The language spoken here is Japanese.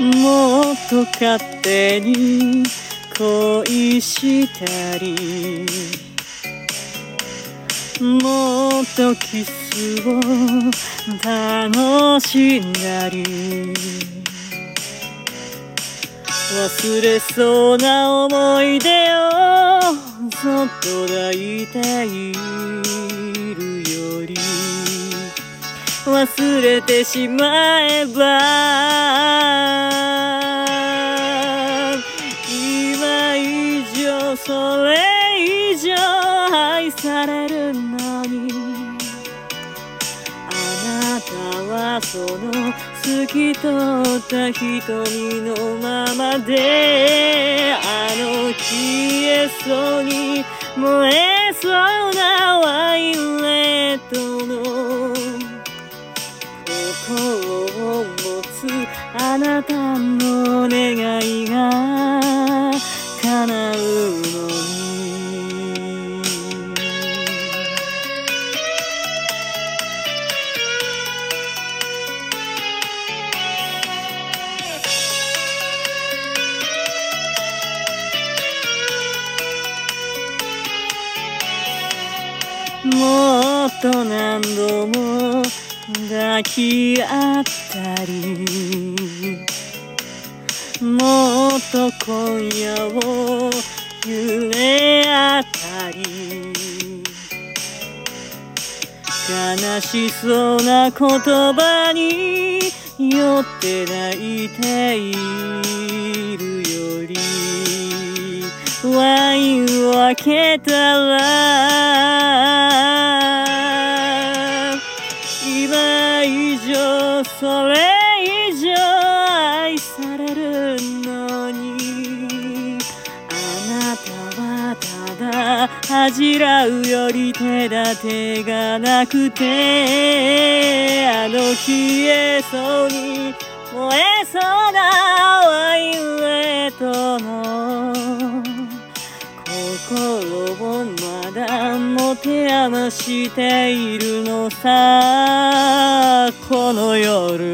もっと勝手に恋したり。もっとキスを楽しんだり。忘れそうな思い出をそっと抱いているより。忘れてしまえば今以上それ愛されるのに。あなたはその透き通った瞳のままであの消えそうに燃えそうなワインレッドの心を持つあなたの願いが叶うの。もっと何度も抱き合ったりもっと今夜を揺れ合ったり悲しそうな言葉に酔って泣いているよりワインを開けたらそれ以上愛されるのに。あなたはただ恥じらうより手立てがなくてあの消えそうに燃えそうなワインレッドの持て余しているのさ。この夜